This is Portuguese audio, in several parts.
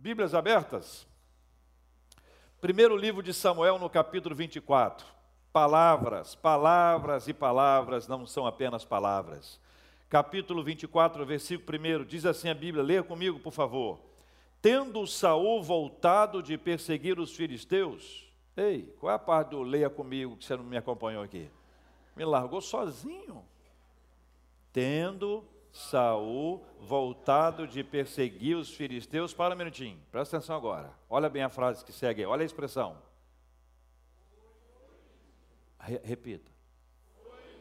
Bíblias abertas? Primeiro livro de Samuel, no capítulo 24. Palavras, palavras e palavras não são apenas palavras. Capítulo 24, versículo 1, diz assim a Bíblia, leia comigo, por favor. Tendo Saul voltado de perseguir os filisteus, ei, qual é a parte do leia comigo que você não me acompanhou aqui? Me largou sozinho. Tendo Saul voltado de perseguir os filisteus, para um minutinho, presta atenção agora. Olha bem a frase que segue, olha a expressão. Re repita.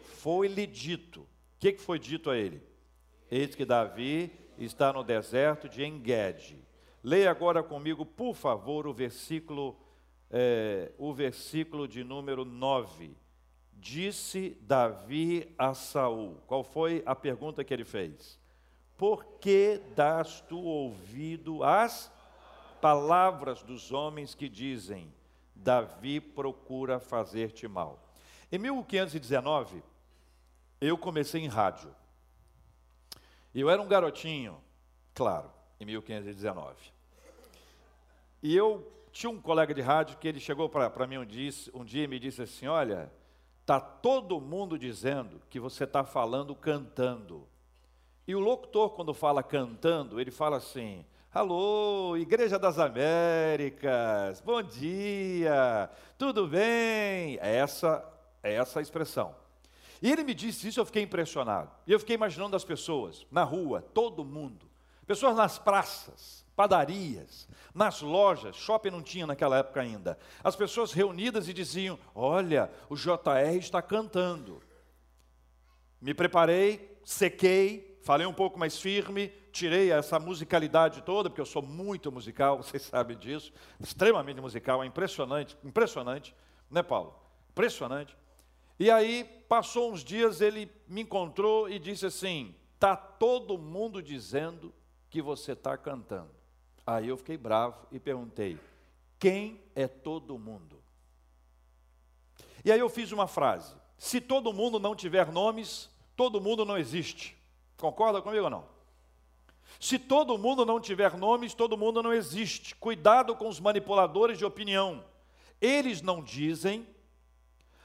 Foi-lhe dito. O que, que foi dito a ele? Eis que Davi está no deserto de Engede. Leia agora comigo, por favor, o versículo, é, o versículo de número 9 disse Davi a Saul. Qual foi a pergunta que ele fez? Por que das tu ouvido às palavras dos homens que dizem: Davi procura fazer-te mal? Em 1519, eu comecei em rádio. Eu era um garotinho, claro, em 1519. E eu tinha um colega de rádio que ele chegou para mim um dia, um dia e me disse assim: Olha, Está todo mundo dizendo que você está falando cantando. E o locutor, quando fala cantando, ele fala assim: Alô, Igreja das Américas, bom dia, tudo bem? É essa, é essa a expressão. E ele me disse isso, eu fiquei impressionado. E eu fiquei imaginando as pessoas na rua, todo mundo, pessoas nas praças, padarias, nas lojas, shopping não tinha naquela época ainda. As pessoas reunidas e diziam: Olha, o JR está cantando. Me preparei, sequei, falei um pouco mais firme, tirei essa musicalidade toda, porque eu sou muito musical, vocês sabem disso, extremamente musical, é impressionante, impressionante, né, Paulo? Impressionante. E aí, passou uns dias, ele me encontrou e disse assim: Está todo mundo dizendo que você está cantando. Aí eu fiquei bravo e perguntei: quem é todo mundo? E aí eu fiz uma frase: se todo mundo não tiver nomes, todo mundo não existe. Concorda comigo ou não? Se todo mundo não tiver nomes, todo mundo não existe. Cuidado com os manipuladores de opinião. Eles não dizem,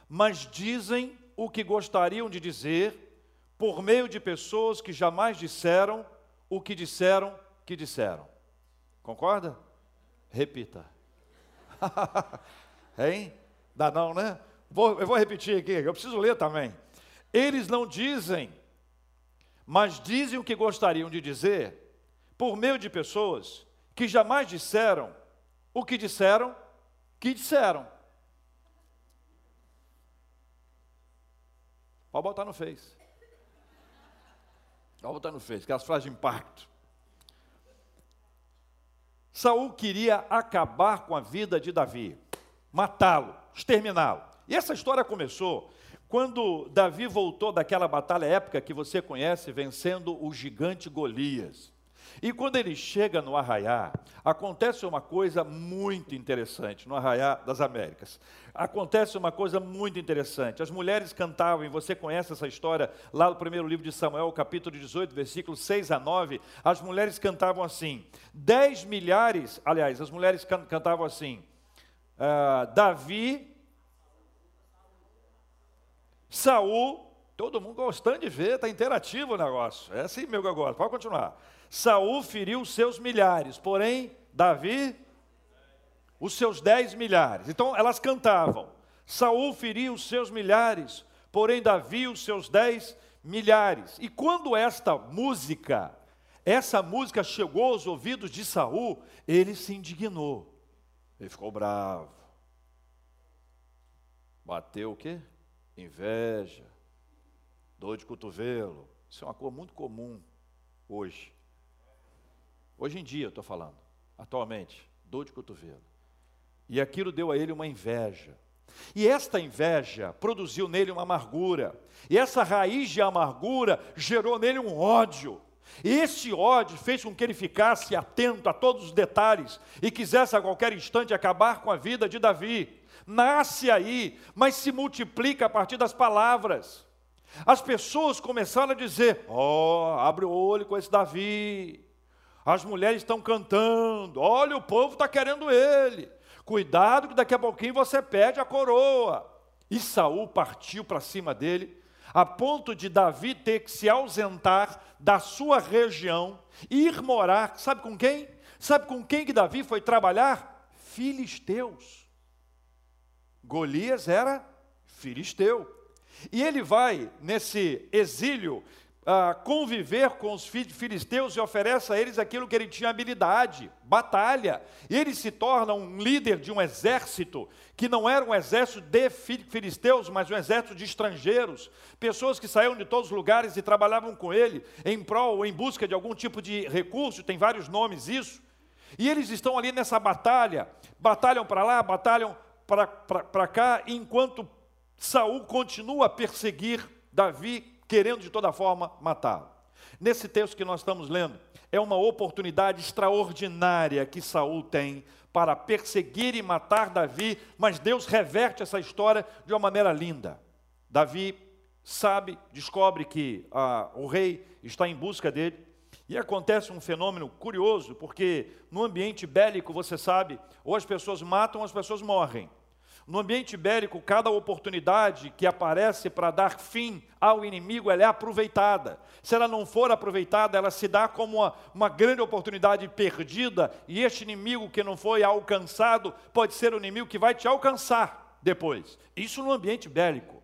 mas dizem o que gostariam de dizer por meio de pessoas que jamais disseram o que disseram que disseram. Concorda? Repita. hein? Dá não, né? Vou, eu vou repetir aqui, eu preciso ler também. Eles não dizem, mas dizem o que gostariam de dizer por meio de pessoas que jamais disseram o que disseram que disseram. Pode botar no Face. Pode botar no Face, aquelas frases de impacto. Saul queria acabar com a vida de Davi, matá-lo, exterminá-lo. E essa história começou quando Davi voltou daquela batalha épica que você conhece, vencendo o gigante Golias. E quando ele chega no arraiá, acontece uma coisa muito interessante no arraiá das Américas. Acontece uma coisa muito interessante. As mulheres cantavam, e você conhece essa história lá no primeiro livro de Samuel, capítulo 18, versículos 6 a 9. As mulheres cantavam assim: dez milhares, aliás, as mulheres can cantavam assim: uh, Davi, Saul, todo mundo gostando de ver, está interativo o negócio. É assim meu negócio, pode continuar. Saul feriu seus milhares, porém Davi os seus dez milhares. Então elas cantavam. Saul feriu os seus milhares, porém Davi os seus dez milhares. E quando esta música, essa música chegou aos ouvidos de Saul, ele se indignou. Ele ficou bravo. Bateu o quê? Inveja, dor de cotovelo. Isso é uma coisa muito comum hoje. Hoje em dia, estou falando, atualmente, dor de cotovelo. E aquilo deu a ele uma inveja. E esta inveja produziu nele uma amargura. E essa raiz de amargura gerou nele um ódio. E esse ódio fez com que ele ficasse atento a todos os detalhes e quisesse a qualquer instante acabar com a vida de Davi. Nasce aí, mas se multiplica a partir das palavras. As pessoas começaram a dizer: Ó, oh, abre o olho com esse Davi. As mulheres estão cantando. Olha, o povo está querendo ele. Cuidado que daqui a pouquinho você perde a coroa. E Saul partiu para cima dele, a ponto de Davi ter que se ausentar da sua região, ir morar, sabe com quem? Sabe com quem que Davi foi trabalhar? Filisteus. Golias era filisteu. E ele vai nesse exílio uh, conviver com os filisteus e oferece a eles aquilo que ele tinha habilidade, batalha. Ele se torna um líder de um exército que não era um exército de filisteus, mas um exército de estrangeiros, pessoas que saíam de todos os lugares e trabalhavam com ele em prol ou em busca de algum tipo de recurso, tem vários nomes isso. E eles estão ali nessa batalha, batalham para lá, batalham para cá, enquanto Saul continua a perseguir Davi querendo de toda forma matá-lo. Nesse texto que nós estamos lendo, é uma oportunidade extraordinária que Saul tem para perseguir e matar Davi, mas Deus reverte essa história de uma maneira linda. Davi sabe, descobre que ah, o rei está em busca dele, e acontece um fenômeno curioso, porque no ambiente bélico, você sabe, ou as pessoas matam ou as pessoas morrem. No ambiente bélico, cada oportunidade que aparece para dar fim ao inimigo, ela é aproveitada. Se ela não for aproveitada, ela se dá como uma, uma grande oportunidade perdida, e este inimigo que não foi alcançado pode ser o inimigo que vai te alcançar depois. Isso no ambiente bélico.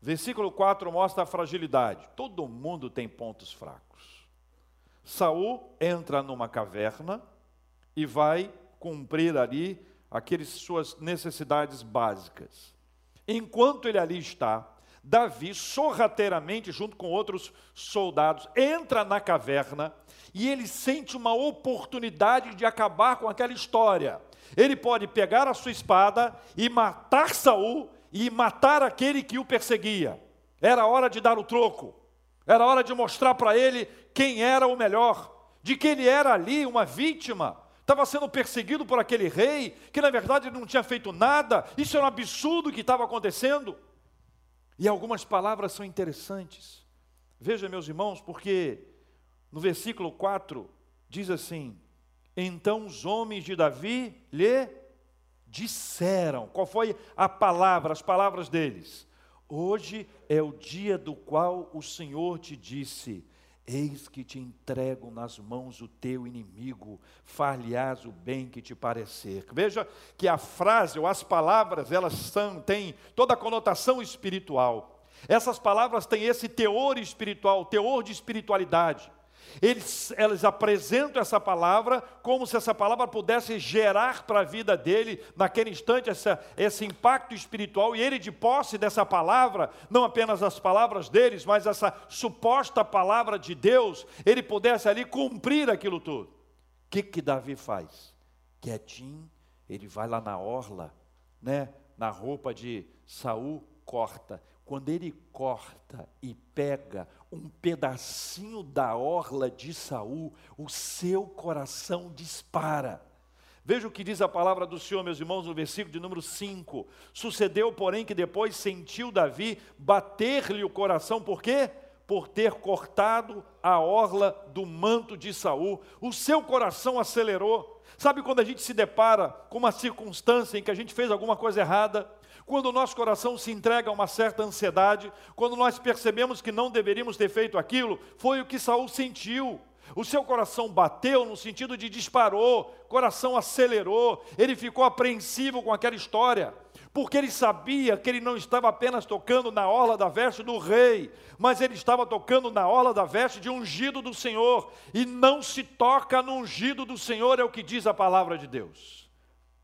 Versículo 4 mostra a fragilidade. Todo mundo tem pontos fracos. Saul entra numa caverna e vai cumprir ali aquelas suas necessidades básicas. Enquanto ele ali está, Davi, sorrateiramente, junto com outros soldados, entra na caverna e ele sente uma oportunidade de acabar com aquela história. Ele pode pegar a sua espada e matar Saul e matar aquele que o perseguia. Era hora de dar o troco. Era hora de mostrar para ele quem era o melhor, de que ele era ali uma vítima, estava sendo perseguido por aquele rei, que na verdade não tinha feito nada, isso era um absurdo que estava acontecendo. E algumas palavras são interessantes. Veja, meus irmãos, porque no versículo 4 diz assim: Então os homens de Davi lhe disseram, qual foi a palavra, as palavras deles? Hoje é o dia do qual o Senhor te disse: Eis que te entrego nas mãos o teu inimigo, far-lhe-ás o bem que te parecer. Veja que a frase ou as palavras, elas são, têm toda a conotação espiritual. Essas palavras têm esse teor espiritual, teor de espiritualidade. Eles, eles apresentam essa palavra como se essa palavra pudesse gerar para a vida dele, naquele instante, essa, esse impacto espiritual, e ele, de posse dessa palavra, não apenas as palavras deles, mas essa suposta palavra de Deus, ele pudesse ali cumprir aquilo tudo. O que, que Davi faz? Quietinho, ele vai lá na orla, né, na roupa de Saul, corta. Quando ele corta e pega um pedacinho da orla de Saul, o seu coração dispara. Veja o que diz a palavra do Senhor, meus irmãos, no versículo de número 5. Sucedeu, porém, que depois sentiu Davi bater-lhe o coração, por quê? Por ter cortado a orla do manto de Saul. O seu coração acelerou. Sabe quando a gente se depara com uma circunstância em que a gente fez alguma coisa errada? Quando o nosso coração se entrega a uma certa ansiedade, quando nós percebemos que não deveríamos ter feito aquilo, foi o que Saul sentiu. O seu coração bateu no sentido de disparou, coração acelerou, ele ficou apreensivo com aquela história, porque ele sabia que ele não estava apenas tocando na orla da veste do rei, mas ele estava tocando na orla da veste de ungido do Senhor, e não se toca no ungido do Senhor, é o que diz a palavra de Deus.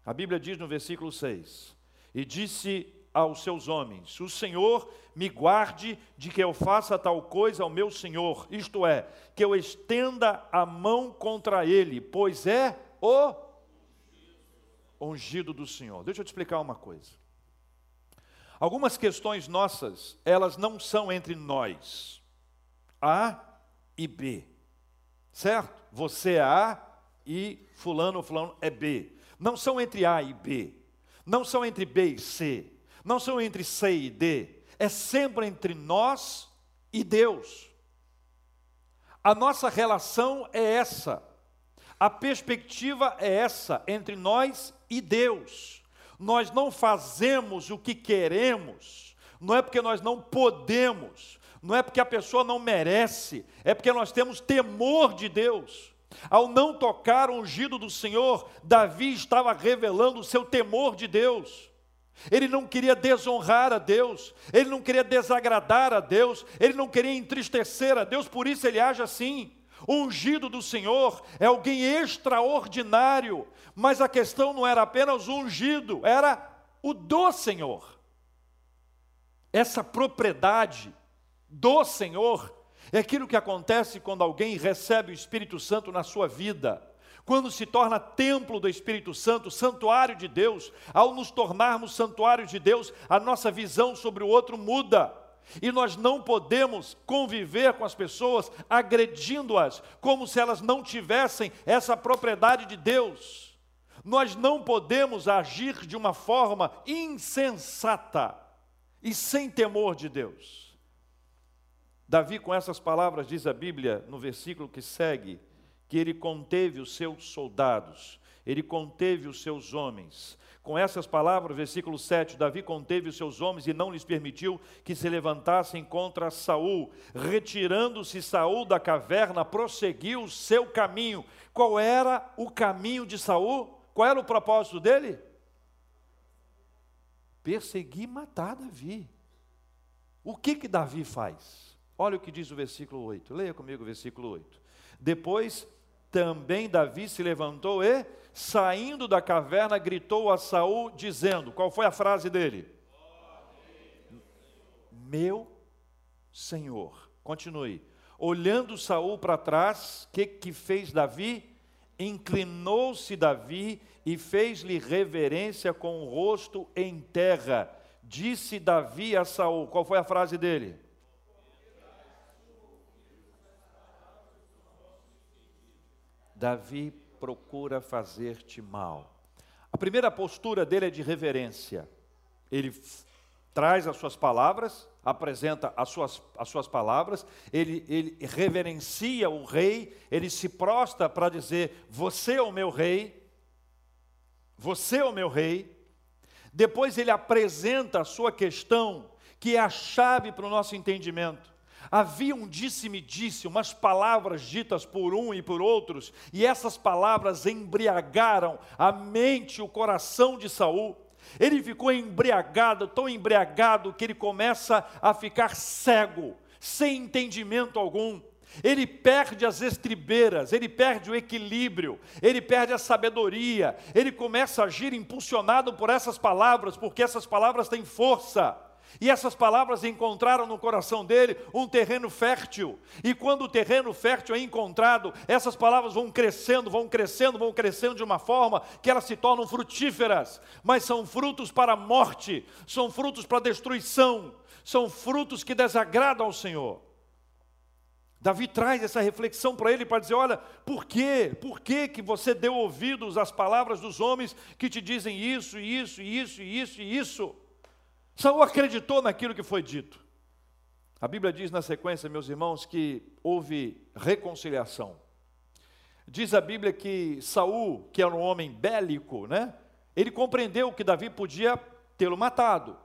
A Bíblia diz no versículo 6: e disse aos seus homens: O Senhor me guarde de que eu faça tal coisa ao meu Senhor, isto é, que eu estenda a mão contra ele, pois é o ungido do Senhor. Deixa eu te explicar uma coisa. Algumas questões nossas, elas não são entre nós, A e B, certo? Você é A e fulano fulano é B. Não são entre A e B não são entre B e C, não são entre C e D, é sempre entre nós e Deus. A nossa relação é essa. A perspectiva é essa entre nós e Deus. Nós não fazemos o que queremos, não é porque nós não podemos, não é porque a pessoa não merece, é porque nós temos temor de Deus. Ao não tocar o ungido do Senhor, Davi estava revelando o seu temor de Deus. Ele não queria desonrar a Deus, ele não queria desagradar a Deus, ele não queria entristecer a Deus, por isso ele age assim. O ungido do Senhor é alguém extraordinário, mas a questão não era apenas o ungido, era o do Senhor. Essa propriedade do Senhor é aquilo que acontece quando alguém recebe o Espírito Santo na sua vida. Quando se torna templo do Espírito Santo, santuário de Deus, ao nos tornarmos santuário de Deus, a nossa visão sobre o outro muda. E nós não podemos conviver com as pessoas agredindo-as, como se elas não tivessem essa propriedade de Deus. Nós não podemos agir de uma forma insensata e sem temor de Deus. Davi, com essas palavras, diz a Bíblia no versículo que segue, que ele conteve os seus soldados, ele conteve os seus homens, com essas palavras, versículo 7, Davi conteve os seus homens e não lhes permitiu que se levantassem contra Saul. Retirando-se Saul da caverna, prosseguiu o seu caminho. Qual era o caminho de Saul? Qual era o propósito dele? Perseguir e matar Davi. O que que Davi faz? Olha o que diz o versículo 8. Leia comigo o versículo 8. Depois também Davi se levantou e saindo da caverna, gritou a Saul, dizendo: qual foi a frase dele? Meu Senhor. Continue. Olhando Saul para trás, o que, que fez Davi? Inclinou-se Davi e fez-lhe reverência com o rosto em terra. Disse Davi a Saul, qual foi a frase dele? Davi procura fazer-te mal. A primeira postura dele é de reverência. Ele traz as suas palavras, apresenta as suas, as suas palavras, ele, ele reverencia o rei, ele se prostra para dizer: Você é o meu rei, você é o meu rei. Depois ele apresenta a sua questão, que é a chave para o nosso entendimento. Havia um disse-me-disse, umas palavras ditas por um e por outros, e essas palavras embriagaram a mente e o coração de Saul. Ele ficou embriagado, tão embriagado que ele começa a ficar cego, sem entendimento algum. Ele perde as estribeiras, ele perde o equilíbrio, ele perde a sabedoria, ele começa a agir impulsionado por essas palavras, porque essas palavras têm força. E essas palavras encontraram no coração dele um terreno fértil. E quando o terreno fértil é encontrado, essas palavras vão crescendo, vão crescendo, vão crescendo de uma forma que elas se tornam frutíferas. Mas são frutos para a morte, são frutos para a destruição, são frutos que desagradam ao Senhor. Davi traz essa reflexão para ele para dizer: olha, por quê? Por que, que você deu ouvidos às palavras dos homens que te dizem isso, isso, isso, isso isso? Saul acreditou naquilo que foi dito. A Bíblia diz na sequência, meus irmãos, que houve reconciliação. Diz a Bíblia que Saul, que era um homem bélico, né? Ele compreendeu que Davi podia tê-lo matado.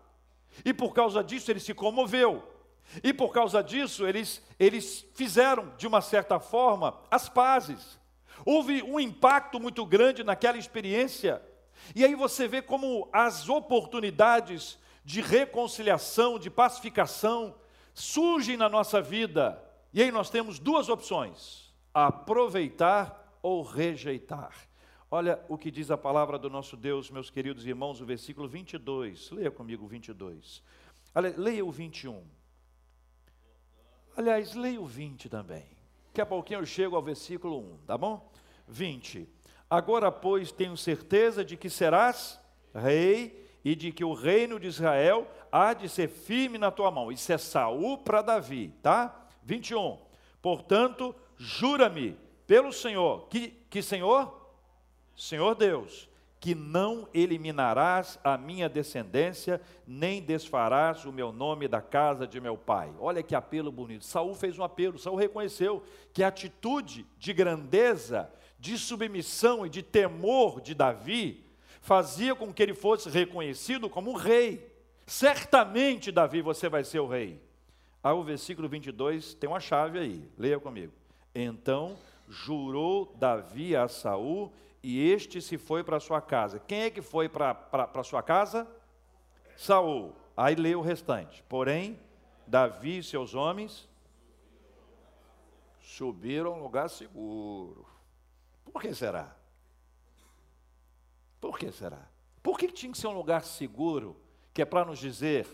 E por causa disso ele se comoveu. E por causa disso eles, eles fizeram, de uma certa forma, as pazes. Houve um impacto muito grande naquela experiência. E aí você vê como as oportunidades de reconciliação, de pacificação, surgem na nossa vida. E aí nós temos duas opções: aproveitar ou rejeitar. Olha o que diz a palavra do nosso Deus, meus queridos irmãos, o versículo 22. Leia comigo o 22. Leia o 21. Aliás, leia o 20 também. Daqui a pouquinho eu chego ao versículo 1, tá bom? 20. Agora, pois, tenho certeza de que serás rei e de que o reino de Israel há de ser firme na tua mão. Isso é Saul para Davi, tá? 21. Portanto, jura-me pelo Senhor, que, que Senhor? Senhor Deus, que não eliminarás a minha descendência, nem desfarás o meu nome da casa de meu pai. Olha que apelo bonito. Saul fez um apelo, Saul reconheceu que a atitude de grandeza, de submissão e de temor de Davi fazia com que ele fosse reconhecido como rei. Certamente, Davi, você vai ser o rei. Aí o versículo 22 tem uma chave aí, leia comigo. Então jurou Davi a Saul e este se foi para sua casa. Quem é que foi para sua casa? Saul. Aí lê o restante. Porém, Davi e seus homens subiram a um lugar seguro. Por que será? Por que será? Por que tinha que ser um lugar seguro, que é para nos dizer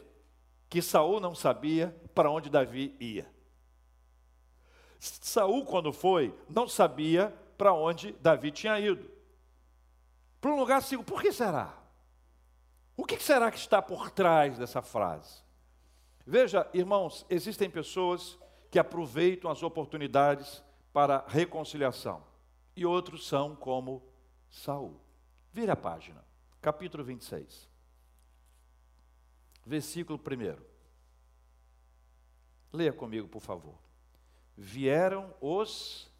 que Saul não sabia para onde Davi ia? Saul, quando foi, não sabia para onde Davi tinha ido para um lugar seguro. Por que será? O que será que está por trás dessa frase? Veja, irmãos, existem pessoas que aproveitam as oportunidades para reconciliação, e outros são como Saul. Vira a página, capítulo 26, versículo 1. Leia comigo, por favor. Vieram os.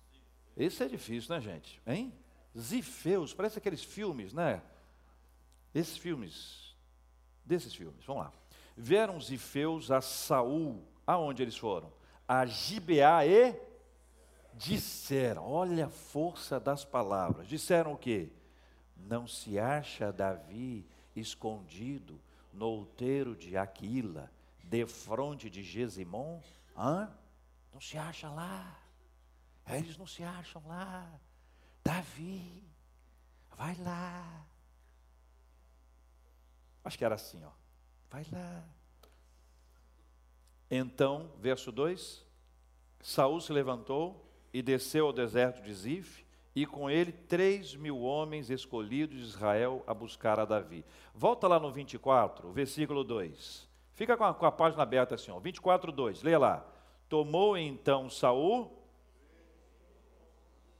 Esse é difícil, né, gente? Hein? Zifeus, parece aqueles filmes, né? Esses filmes, desses filmes, vamos lá. Vieram os Zifeus a Saul, aonde eles foram? A Gibeá e disseram, olha a força das palavras. Disseram o quê? Não se acha Davi escondido no outeiro de Aquila, defronte de Gesimon? Hã? Não se acha lá. Eles não se acham lá. Davi, vai lá. Acho que era assim, ó. Vai lá. Então, verso 2: Saul se levantou e desceu ao deserto de Zif, e com ele três mil homens escolhidos de Israel a buscar a Davi. Volta lá no 24, versículo 2. Fica com a, com a página aberta assim, ó. 24, 2. Leia lá. Tomou então Saul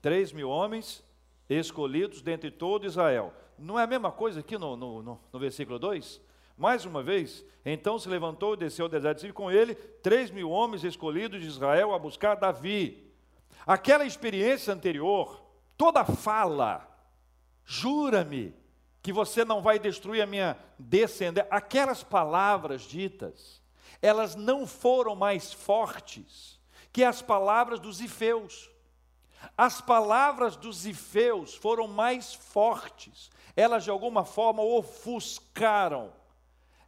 Três mil homens escolhidos dentre todo Israel. Não é a mesma coisa aqui no, no, no, no versículo 2? Mais uma vez, então se levantou e desceu ao deserto e com ele três mil homens escolhidos de Israel a buscar Davi. Aquela experiência anterior, toda fala, jura-me que você não vai destruir a minha descendência. Aquelas palavras ditas, elas não foram mais fortes que as palavras dos ifeus. As palavras dos ifeus foram mais fortes, elas de alguma forma ofuscaram,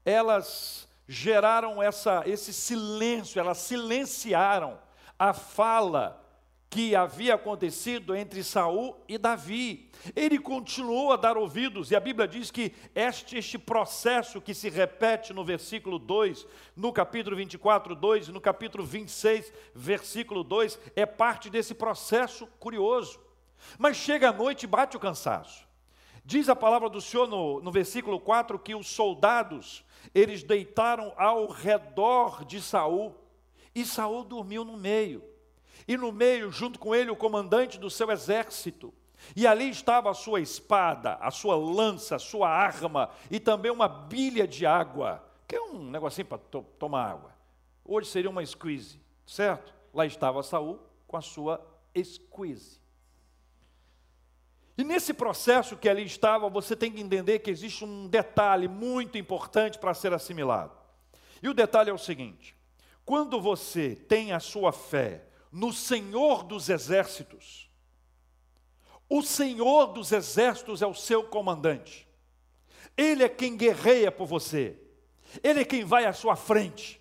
elas geraram essa, esse silêncio, elas silenciaram a fala que havia acontecido entre Saul e Davi. Ele continuou a dar ouvidos, e a Bíblia diz que este, este processo que se repete no versículo 2, no capítulo 24, 2, e no capítulo 26, versículo 2, é parte desse processo curioso. Mas chega a noite e bate o cansaço. Diz a palavra do Senhor no, no versículo 4 que os soldados, eles deitaram ao redor de Saul, e Saul dormiu no meio e no meio, junto com ele, o comandante do seu exército. E ali estava a sua espada, a sua lança, a sua arma e também uma bilha de água, que é um negocinho para to tomar água. Hoje seria uma squeeze, certo? Lá estava Saul com a sua squeeze. E nesse processo que ali estava, você tem que entender que existe um detalhe muito importante para ser assimilado. E o detalhe é o seguinte: quando você tem a sua fé no Senhor dos exércitos. O Senhor dos exércitos é o seu comandante. Ele é quem guerreia por você. Ele é quem vai à sua frente.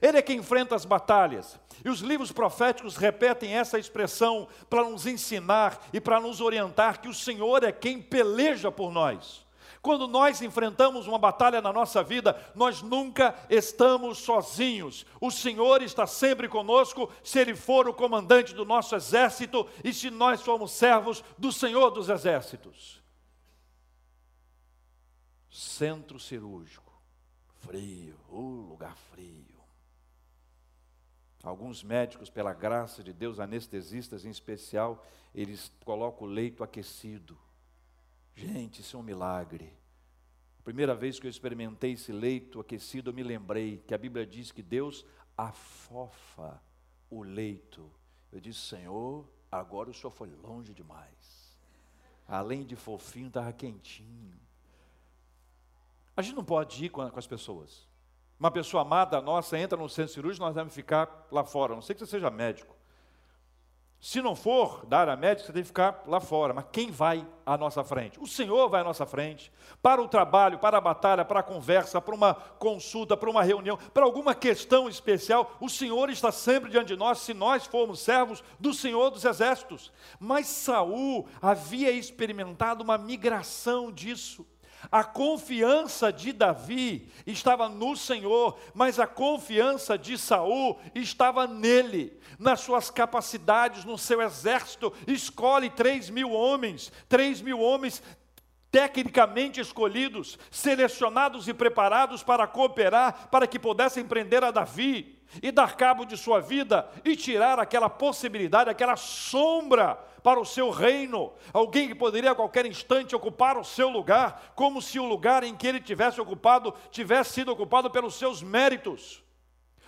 Ele é quem enfrenta as batalhas. E os livros proféticos repetem essa expressão para nos ensinar e para nos orientar que o Senhor é quem peleja por nós. Quando nós enfrentamos uma batalha na nossa vida, nós nunca estamos sozinhos. O Senhor está sempre conosco, se Ele for o comandante do nosso exército e se nós formos servos do Senhor dos exércitos. Centro cirúrgico, frio, uh, lugar frio. Alguns médicos, pela graça de Deus, anestesistas em especial, eles colocam o leito aquecido Gente, isso é um milagre. Primeira vez que eu experimentei esse leito aquecido, eu me lembrei que a Bíblia diz que Deus afofa o leito. Eu disse, Senhor, agora o Senhor foi longe demais. Além de fofinho, estava quentinho. A gente não pode ir com as pessoas. Uma pessoa amada nossa entra no centro cirúrgico, nós vamos ficar lá fora. A não sei que você seja médico. Se não for da área médica, você tem que ficar lá fora. Mas quem vai à nossa frente? O Senhor vai à nossa frente. Para o trabalho, para a batalha, para a conversa, para uma consulta, para uma reunião, para alguma questão especial, o Senhor está sempre diante de nós, se nós formos servos do Senhor dos Exércitos. Mas Saul havia experimentado uma migração disso. A confiança de Davi estava no Senhor, mas a confiança de Saul estava nele, nas suas capacidades, no seu exército. Escolhe três mil homens, três mil homens tecnicamente escolhidos, selecionados e preparados para cooperar, para que pudessem prender a Davi e dar cabo de sua vida e tirar aquela possibilidade, aquela sombra para o seu reino, alguém que poderia a qualquer instante ocupar o seu lugar, como se o lugar em que ele tivesse ocupado tivesse sido ocupado pelos seus méritos.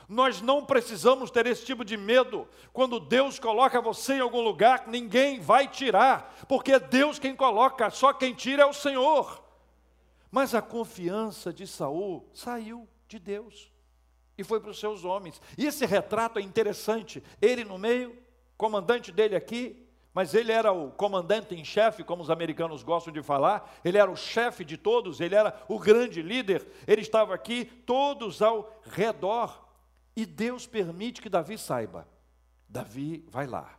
Nós não precisamos ter esse tipo de medo. Quando Deus coloca você em algum lugar, ninguém vai tirar, porque é Deus quem coloca, só quem tira é o Senhor. Mas a confiança de Saul saiu de Deus e foi para os seus homens. E esse retrato é interessante. Ele no meio, comandante dele aqui, mas ele era o comandante em chefe, como os americanos gostam de falar, ele era o chefe de todos, ele era o grande líder, ele estava aqui, todos ao redor. E Deus permite que Davi saiba. Davi vai lá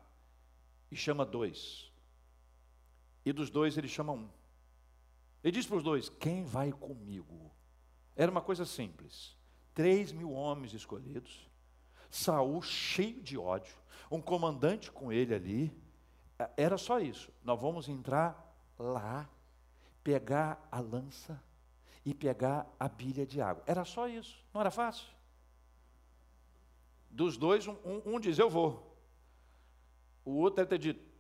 e chama dois. E dos dois ele chama um. Ele diz para os dois: Quem vai comigo? Era uma coisa simples. Três mil homens escolhidos, Saul cheio de ódio, um comandante com ele ali, era só isso. Nós vamos entrar lá, pegar a lança e pegar a bilha de água. Era só isso. Não era fácil? Dos dois, um, um, um diz: Eu vou. O outro deve ter dito: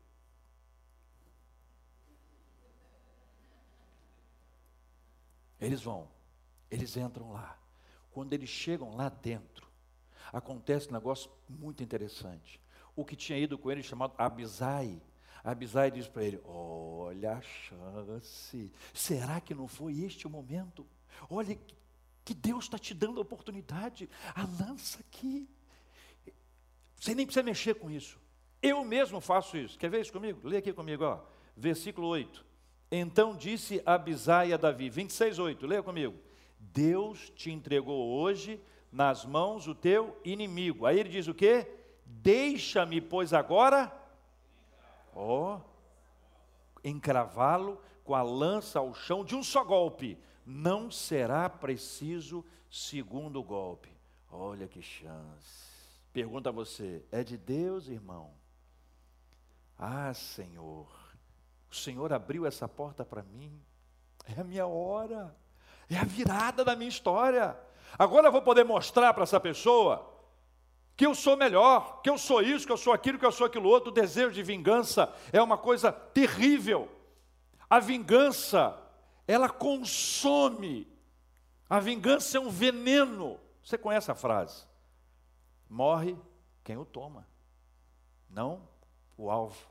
Eles vão, eles entram lá. Quando eles chegam lá dentro, acontece um negócio muito interessante o que tinha ido com ele chamado Abisai. Abisai diz para ele: Olha a chance, será que não foi este o momento? Olha que Deus está te dando a oportunidade, a lança aqui. Você nem precisa mexer com isso. Eu mesmo faço isso. Quer ver isso comigo? Lê aqui comigo, ó. versículo 8. Então disse Abisai a Davi, 26, 8, leia comigo. Deus te entregou hoje nas mãos o teu inimigo. Aí ele diz o quê? Deixa-me, pois, agora, ó, encravá-lo com a lança ao chão de um só golpe. Não será preciso segundo golpe. Olha que chance. Pergunta a você: é de Deus, irmão? Ah, Senhor, o Senhor abriu essa porta para mim. É a minha hora. É a virada da minha história. Agora eu vou poder mostrar para essa pessoa que eu sou melhor, que eu sou isso, que eu sou aquilo, que eu sou aquilo outro. O desejo de vingança é uma coisa terrível. A vingança, ela consome. A vingança é um veneno. Você conhece a frase? Morre quem o toma, não o alvo.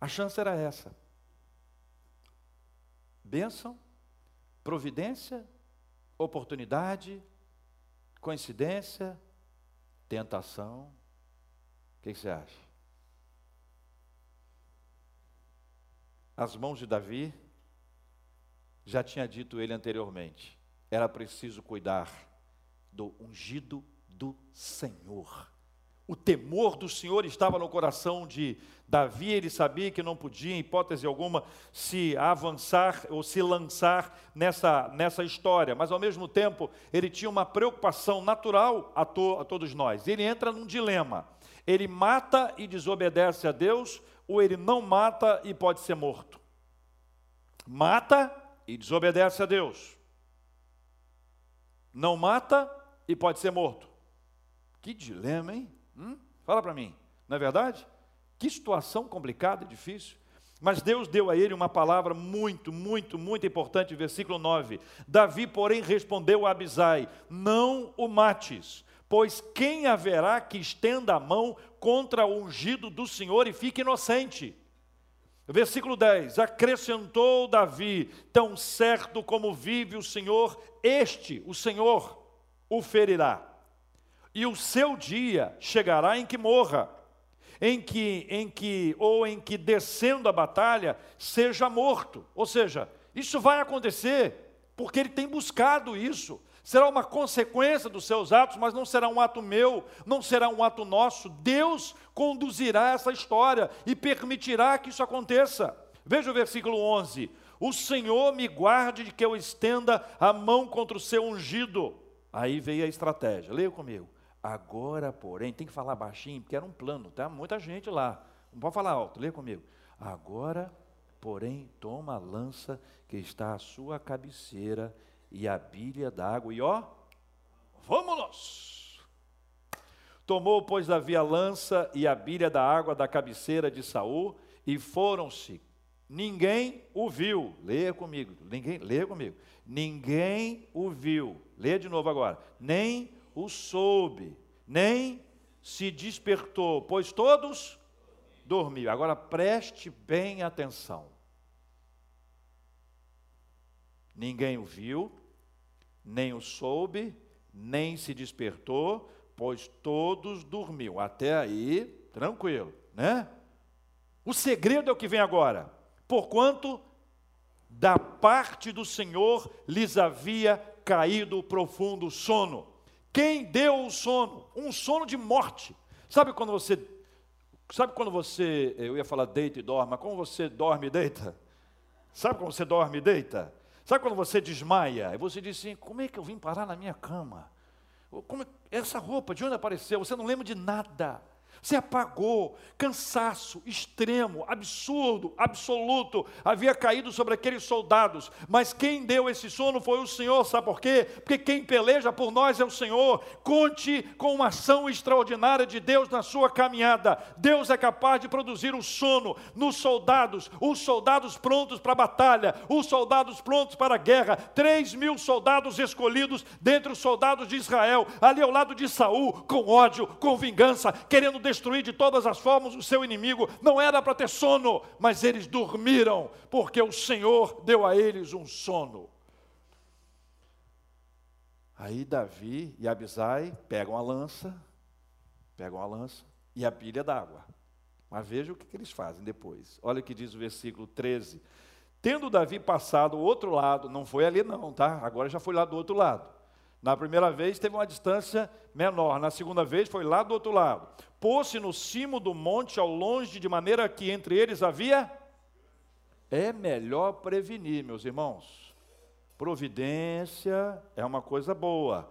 A chance era essa. Bênção, providência, oportunidade, coincidência, tentação. O que, você acha? As mãos de Davi, já tinha dito ele anteriormente, era preciso cuidar do ungido do Senhor. O temor do Senhor estava no coração de Davi, ele sabia que não podia, em hipótese alguma, se avançar ou se lançar nessa, nessa história, mas ao mesmo tempo ele tinha uma preocupação natural a, to, a todos nós. Ele entra num dilema: ele mata e desobedece a Deus, ou ele não mata e pode ser morto. Mata e desobedece a Deus. Não mata e pode ser morto. Que dilema, hein? Hum? Fala para mim, não é verdade? Que situação complicada e difícil. Mas Deus deu a ele uma palavra muito, muito, muito importante, versículo 9. Davi, porém, respondeu a Abisai: Não o mates, pois quem haverá que estenda a mão contra o ungido do Senhor e fique inocente? Versículo 10: Acrescentou Davi: Tão certo como vive o Senhor, este, o Senhor, o ferirá. E o seu dia chegará em que morra em que, em que, ou em que descendo a batalha, seja morto. Ou seja, isso vai acontecer, porque ele tem buscado isso. Será uma consequência dos seus atos, mas não será um ato meu, não será um ato nosso. Deus conduzirá essa história e permitirá que isso aconteça. Veja o versículo 11: O Senhor me guarde de que eu estenda a mão contra o seu ungido. Aí veio a estratégia, leia comigo. Agora, porém, tem que falar baixinho, porque era um plano, tá? Muita gente lá. Não pode falar alto, lê comigo. Agora, porém, toma a lança que está à sua cabeceira e a bilha d'água, e ó, vamos! Tomou, pois, Davi a lança e a bilha da água da cabeceira de Saul, e foram-se. Ninguém o viu. Leia comigo. Ninguém, leia comigo. Ninguém o viu. Leia de novo agora. Nem o soube, nem se despertou, pois todos dormiam. Agora preste bem atenção. Ninguém o viu, nem o soube, nem se despertou, pois todos dormiam. Até aí, tranquilo, né? O segredo é o que vem agora. Porquanto da parte do Senhor lhes havia caído profundo sono. Quem deu o sono? Um sono de morte. Sabe quando você Sabe quando você, eu ia falar deita e dorme, mas como você dorme e deita? Sabe quando você dorme e deita? Sabe quando você desmaia? E você diz assim: como é que eu vim parar na minha cama? Como, é, essa roupa, de onde apareceu? Você não lembra de nada. Você apagou, cansaço extremo, absurdo, absoluto, havia caído sobre aqueles soldados, mas quem deu esse sono foi o Senhor, sabe por quê? Porque quem peleja por nós é o Senhor. Conte com uma ação extraordinária de Deus na sua caminhada. Deus é capaz de produzir o sono nos soldados, os soldados prontos para a batalha, os soldados prontos para a guerra. Três mil soldados escolhidos dentre os soldados de Israel, ali ao lado de Saul, com ódio, com vingança, querendo destruir de todas as formas o seu inimigo. Não era para ter sono, mas eles dormiram, porque o Senhor deu a eles um sono. Aí Davi e Abisai pegam a lança, pegam a lança e a pilha d'água. Mas veja o que, que eles fazem depois. Olha o que diz o versículo 13. Tendo Davi passado o outro lado, não foi ali não, tá? Agora já foi lá do outro lado. Na primeira vez teve uma distância menor, na segunda vez foi lá do outro lado. Pôs-se no cimo do monte ao longe, de maneira que entre eles havia. É melhor prevenir, meus irmãos. Providência é uma coisa boa.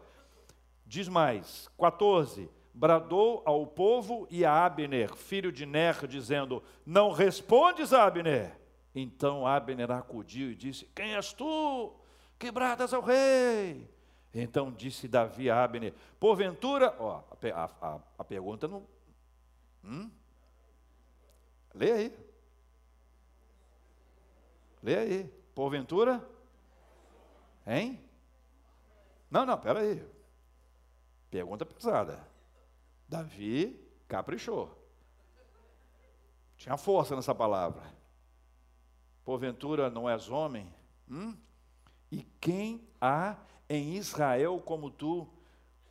Diz mais, 14. Bradou ao povo e a Abner, filho de Ner, dizendo: Não respondes, Abner. Então Abner acudiu e disse: Quem és tu? Quebradas ao rei. Então disse Davi a Abner: Porventura, ó, a, a, a pergunta não. Hum? Lê aí. Lê aí. Porventura? Hein? Não, não, pera aí. Pergunta pesada. Davi caprichou. Tinha força nessa palavra. Porventura não és homem? Hum? E quem há em Israel como tu.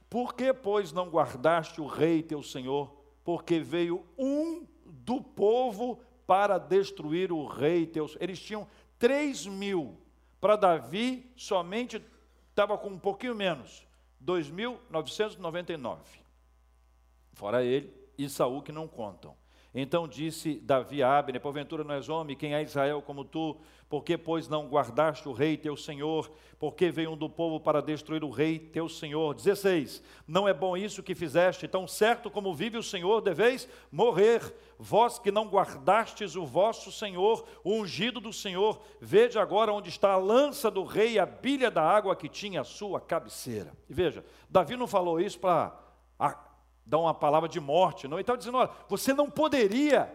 Por que, pois, não guardaste o rei teu senhor? Porque veio um do povo para destruir o rei teu senhor. Eles tinham três mil. Para Davi, somente estava com um pouquinho menos. 2.999. Fora ele e Saul que não contam. Então disse Davi a Abner: Porventura não és homem, quem é Israel como tu? Por que, pois, não guardaste o rei teu senhor? Porque veio um do povo para destruir o rei teu senhor? 16. Não é bom isso que fizeste, tão certo como vive o Senhor, deveis morrer. Vós que não guardastes o vosso senhor, o ungido do Senhor, veja agora onde está a lança do rei, a bilha da água que tinha a sua cabeceira. E veja, Davi não falou isso para dar uma palavra de morte, não. Ele estava dizendo: olha, você não poderia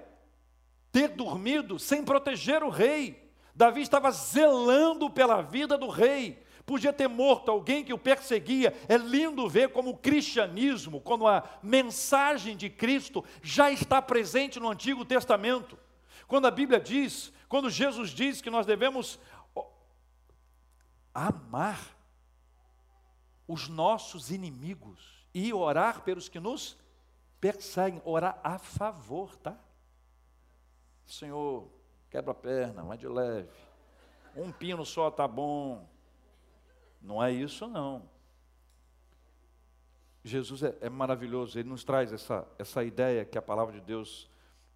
ter dormido sem proteger o rei. Davi estava zelando pela vida do rei. Podia ter morto alguém que o perseguia. É lindo ver como o cristianismo, como a mensagem de Cristo já está presente no Antigo Testamento. Quando a Bíblia diz, quando Jesus diz que nós devemos amar os nossos inimigos e orar pelos que nos perseguem, orar a favor, tá? Senhor, quebra a perna, vai de leve. Um pino só tá bom. Não é isso não. Jesus é, é, maravilhoso, ele nos traz essa, essa ideia que a palavra de Deus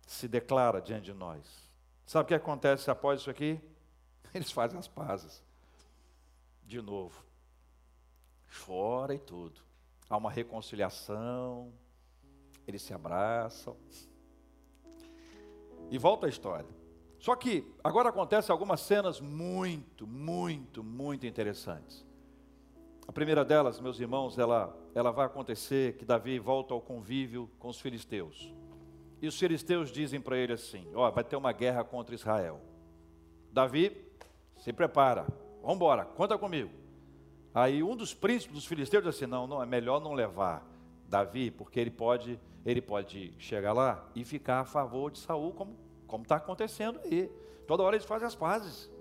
se declara diante de nós. Sabe o que acontece após isso aqui? Eles fazem as pazes. De novo. Chora e tudo. Há uma reconciliação, eles se abraçam. E volta a história. Só que agora acontecem algumas cenas muito, muito, muito interessantes. A primeira delas, meus irmãos, ela, ela vai acontecer que Davi volta ao convívio com os filisteus. E os filisteus dizem para ele assim: Ó, oh, vai ter uma guerra contra Israel. Davi, se prepara, vamos embora, conta comigo. Aí um dos príncipes dos filisteus diz assim: Não, não, é melhor não levar Davi, porque ele pode, ele pode chegar lá e ficar a favor de Saul, como como está acontecendo aí. Toda hora eles fazem as pazes.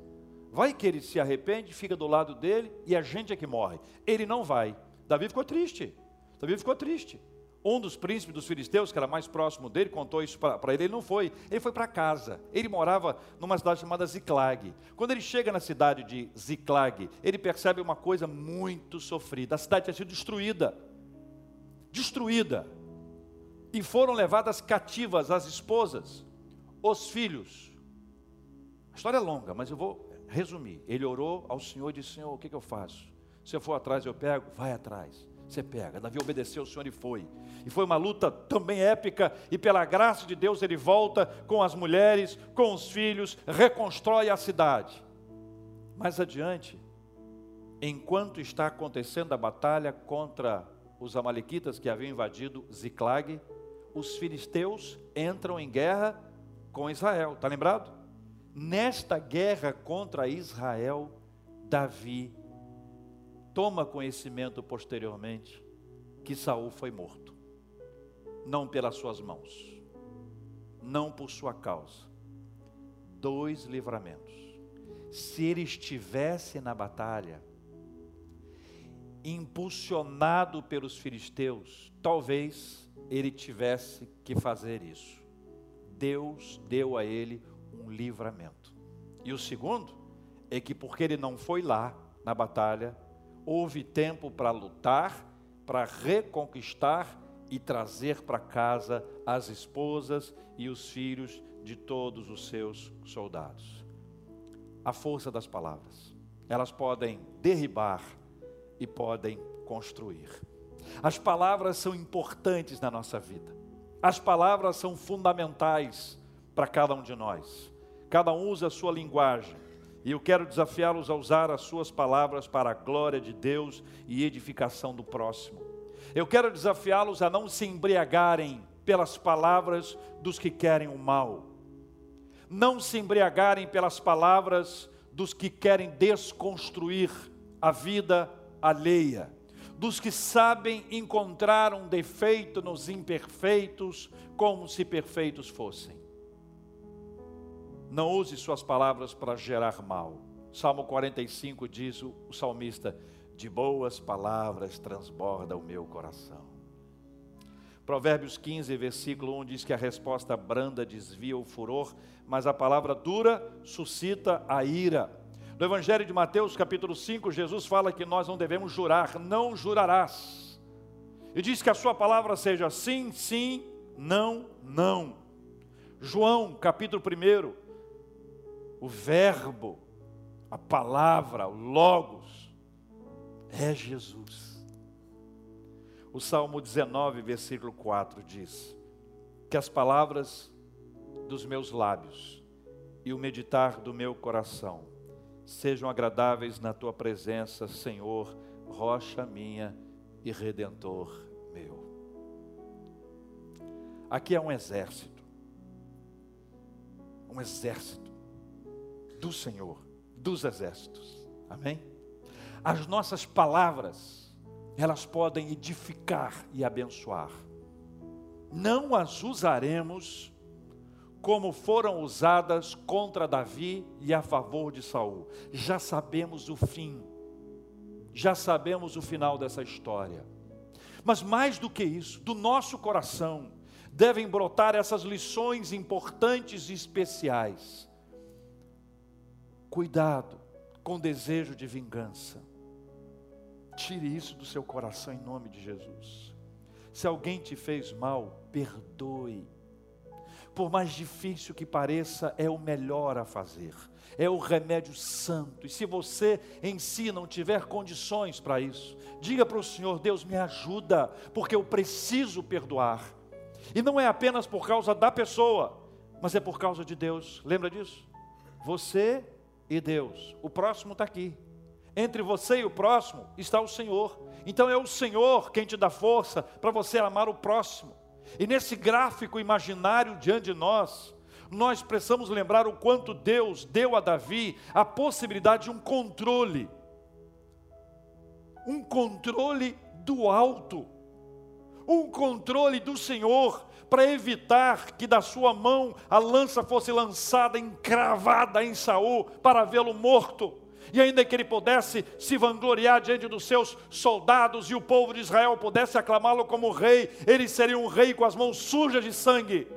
Vai que ele se arrepende, fica do lado dele e a gente é que morre. Ele não vai. Davi ficou triste. Davi ficou triste. Um dos príncipes dos filisteus, que era mais próximo dele, contou isso para ele. Ele não foi, ele foi para casa. Ele morava numa cidade chamada Ziclag. Quando ele chega na cidade de Ziclag, ele percebe uma coisa muito sofrida: a cidade tinha sido destruída. Destruída. E foram levadas cativas as esposas, os filhos. A história é longa, mas eu vou resumir. Ele orou ao Senhor e disse: Senhor, o que, que eu faço? Se eu for atrás, eu pego? Vai atrás você pega. Davi obedeceu o Senhor e foi. E foi uma luta também épica, e pela graça de Deus ele volta com as mulheres, com os filhos, reconstrói a cidade. Mais adiante, enquanto está acontecendo a batalha contra os amalequitas que haviam invadido Ziclag, os filisteus entram em guerra com Israel. Está lembrado? Nesta guerra contra Israel, Davi toma conhecimento posteriormente que Saul foi morto, não pelas suas mãos, não por sua causa. Dois livramentos. Se ele estivesse na batalha, impulsionado pelos filisteus, talvez ele tivesse que fazer isso. Deus deu a ele um livramento. E o segundo é que porque ele não foi lá na batalha, houve tempo para lutar, para reconquistar e trazer para casa as esposas e os filhos de todos os seus soldados. A força das palavras. Elas podem derribar e podem construir. As palavras são importantes na nossa vida. As palavras são fundamentais para cada um de nós. Cada um usa a sua linguagem e eu quero desafiá-los a usar as suas palavras para a glória de Deus e edificação do próximo. Eu quero desafiá-los a não se embriagarem pelas palavras dos que querem o mal. Não se embriagarem pelas palavras dos que querem desconstruir a vida alheia, dos que sabem encontrar um defeito nos imperfeitos, como se perfeitos fossem. Não use suas palavras para gerar mal. Salmo 45 diz o, salmista: De boas palavras transborda o meu coração. Provérbios 15, versículo 1 diz que a resposta branda desvia o furor, mas a palavra dura suscita a ira. No Evangelho de Mateus, capítulo 5, Jesus fala que nós não devemos jurar, não jurarás. E diz que a sua palavra seja sim, sim, não, não. João, capítulo 1, o Verbo, a palavra, o Logos, é Jesus. O Salmo 19, versículo 4 diz: Que as palavras dos meus lábios e o meditar do meu coração sejam agradáveis na tua presença, Senhor, rocha minha e redentor meu. Aqui é um exército um exército do Senhor, dos exércitos. Amém? As nossas palavras, elas podem edificar e abençoar. Não as usaremos como foram usadas contra Davi e a favor de Saul. Já sabemos o fim. Já sabemos o final dessa história. Mas mais do que isso, do nosso coração devem brotar essas lições importantes e especiais. Cuidado com desejo de vingança. Tire isso do seu coração em nome de Jesus. Se alguém te fez mal, perdoe. Por mais difícil que pareça, é o melhor a fazer. É o remédio santo. E se você em si não tiver condições para isso, diga para o Senhor: Deus, me ajuda, porque eu preciso perdoar. E não é apenas por causa da pessoa, mas é por causa de Deus. Lembra disso? Você e Deus. O próximo está aqui. Entre você e o próximo está o Senhor. Então é o Senhor quem te dá força para você amar o próximo. E nesse gráfico imaginário diante de nós, nós precisamos lembrar o quanto Deus deu a Davi a possibilidade de um controle. Um controle do alto. Um controle do Senhor para evitar que da sua mão a lança fosse lançada encravada em Saul para vê-lo morto. E ainda que ele pudesse se vangloriar diante dos seus soldados e o povo de Israel pudesse aclamá-lo como rei, ele seria um rei com as mãos sujas de sangue.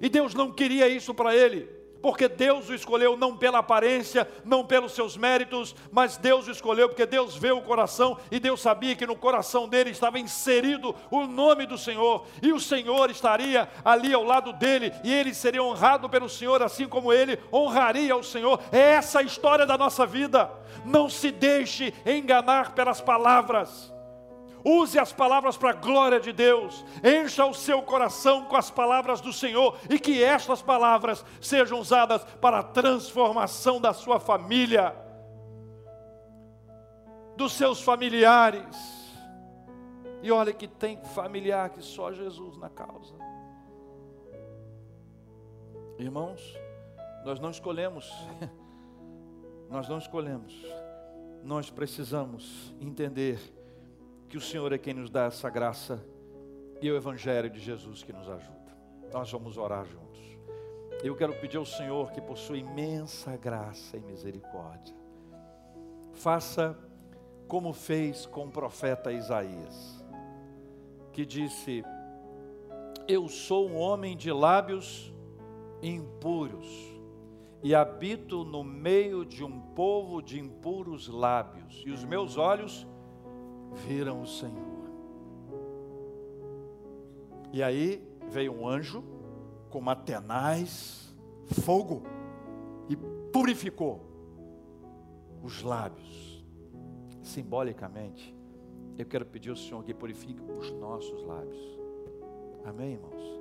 E Deus não queria isso para ele porque Deus o escolheu não pela aparência, não pelos seus méritos, mas Deus o escolheu porque Deus vê o coração e Deus sabia que no coração dele estava inserido o nome do Senhor, e o Senhor estaria ali ao lado dele, e ele seria honrado pelo Senhor, assim como ele honraria o Senhor. É essa a história da nossa vida. Não se deixe enganar pelas palavras. Use as palavras para a glória de Deus. Encha o seu coração com as palavras do Senhor e que estas palavras sejam usadas para a transformação da sua família, dos seus familiares. E olha que tem familiar que só Jesus na causa. Irmãos, nós não escolhemos, nós não escolhemos, nós precisamos entender que o Senhor é quem nos dá essa graça e o Evangelho de Jesus que nos ajuda. Nós vamos orar juntos. Eu quero pedir ao Senhor que possui imensa graça e misericórdia. Faça como fez com o profeta Isaías, que disse: Eu sou um homem de lábios impuros e habito no meio de um povo de impuros lábios, e os meus olhos viram o Senhor. E aí veio um anjo com uma tenaz fogo e purificou os lábios. Simbolicamente, eu quero pedir ao Senhor que purifique os nossos lábios. Amém, irmãos?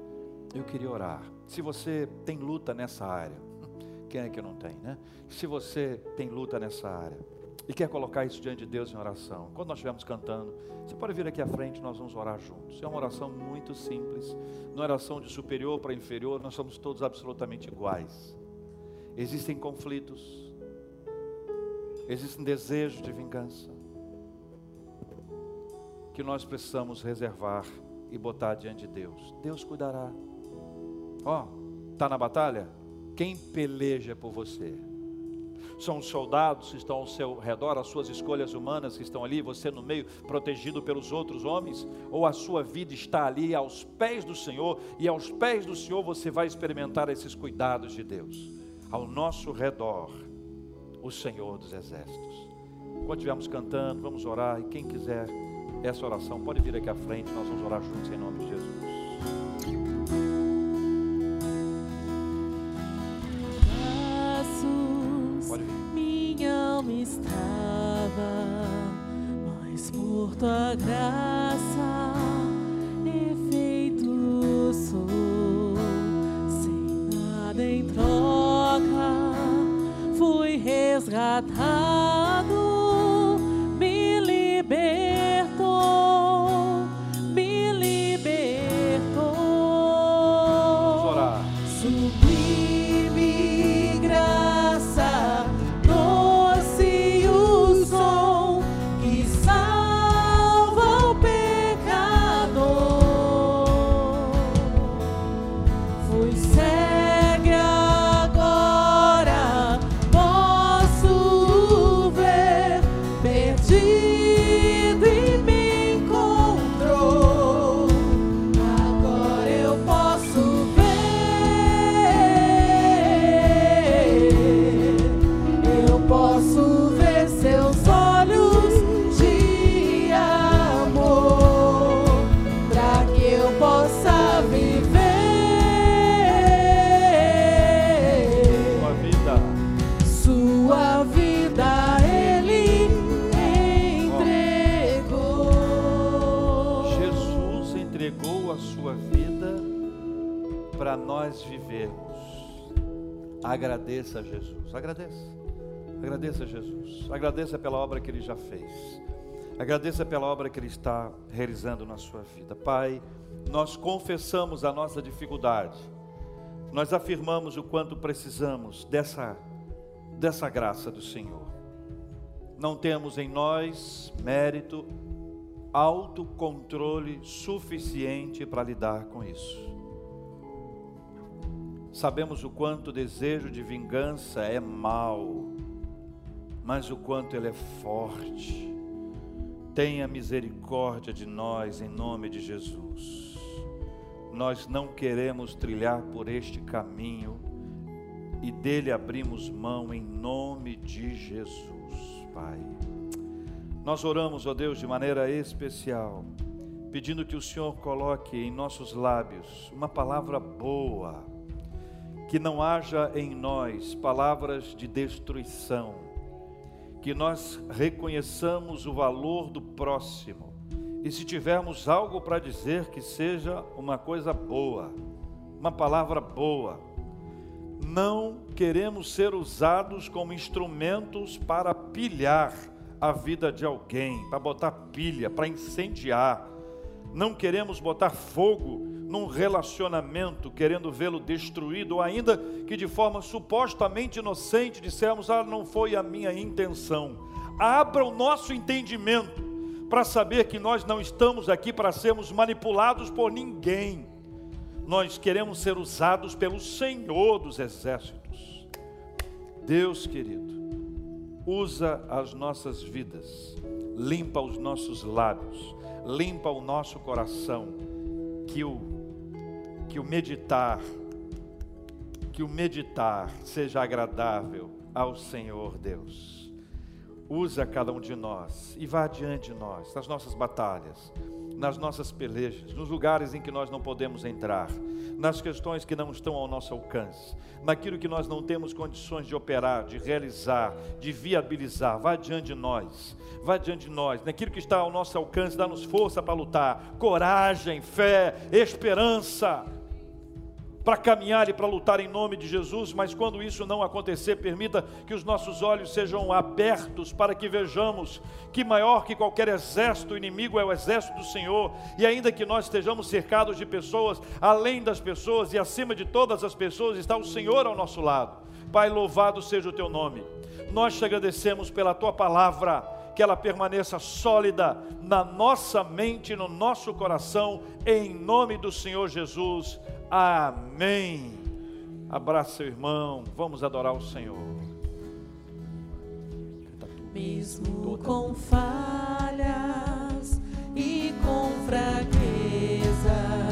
Eu queria orar. Se você tem luta nessa área, quem é que não tem, né? Se você tem luta nessa área, e quer colocar isso diante de Deus em oração, quando nós estivermos cantando, você pode vir aqui à frente, nós vamos orar juntos. É uma oração muito simples, não é oração de superior para inferior, nós somos todos absolutamente iguais. Existem conflitos, existem desejos de vingança, que nós precisamos reservar e botar diante de Deus. Deus cuidará. Ó, oh, está na batalha? Quem peleja por você? São os soldados que estão ao seu redor, as suas escolhas humanas que estão ali, você no meio, protegido pelos outros homens, ou a sua vida está ali aos pés do Senhor, e aos pés do Senhor você vai experimentar esses cuidados de Deus. Ao nosso redor, o Senhor dos Exércitos. Quando estivermos cantando, vamos orar, e quem quiser essa oração, pode vir aqui à frente, nós vamos orar juntos em nome de Jesus. Tua graça efeito sou, sem nada em troca, fui resgatado. Agradeça pela obra que ele já fez. Agradeça pela obra que ele está realizando na sua vida. Pai, nós confessamos a nossa dificuldade. Nós afirmamos o quanto precisamos dessa dessa graça do Senhor. Não temos em nós mérito, autocontrole suficiente para lidar com isso. Sabemos o quanto o desejo de vingança é mal, mas o quanto ele é forte. Tenha misericórdia de nós em nome de Jesus. Nós não queremos trilhar por este caminho e dele abrimos mão em nome de Jesus, Pai. Nós oramos, ó Deus, de maneira especial, pedindo que o Senhor coloque em nossos lábios uma palavra boa, que não haja em nós palavras de destruição, que nós reconheçamos o valor do próximo, e se tivermos algo para dizer, que seja uma coisa boa, uma palavra boa. Não queremos ser usados como instrumentos para pilhar a vida de alguém, para botar pilha, para incendiar. Não queremos botar fogo num relacionamento, querendo vê-lo destruído, ou ainda que de forma supostamente inocente dissemos: Ah, não foi a minha intenção. Abra o nosso entendimento para saber que nós não estamos aqui para sermos manipulados por ninguém. Nós queremos ser usados pelo Senhor dos Exércitos. Deus querido, usa as nossas vidas, limpa os nossos lábios, limpa o nosso coração, que o que o meditar que o meditar seja agradável ao Senhor Deus. Usa cada um de nós e vá adiante de nós nas nossas batalhas, nas nossas pelejas, nos lugares em que nós não podemos entrar, nas questões que não estão ao nosso alcance, naquilo que nós não temos condições de operar, de realizar, de viabilizar. Vá adiante de nós, vá adiante de nós, naquilo que está ao nosso alcance, dá-nos força para lutar, coragem, fé, esperança para caminhar e para lutar em nome de Jesus, mas quando isso não acontecer, permita que os nossos olhos sejam abertos para que vejamos que maior que qualquer exército inimigo é o exército do Senhor, e ainda que nós estejamos cercados de pessoas, além das pessoas e acima de todas as pessoas está o Senhor ao nosso lado. Pai, louvado seja o teu nome. Nós te agradecemos pela tua palavra que ela permaneça sólida na nossa mente, no nosso coração, em nome do Senhor Jesus. Amém. Abraça seu irmão, vamos adorar o Senhor. Mesmo com falhas e com fraquezas.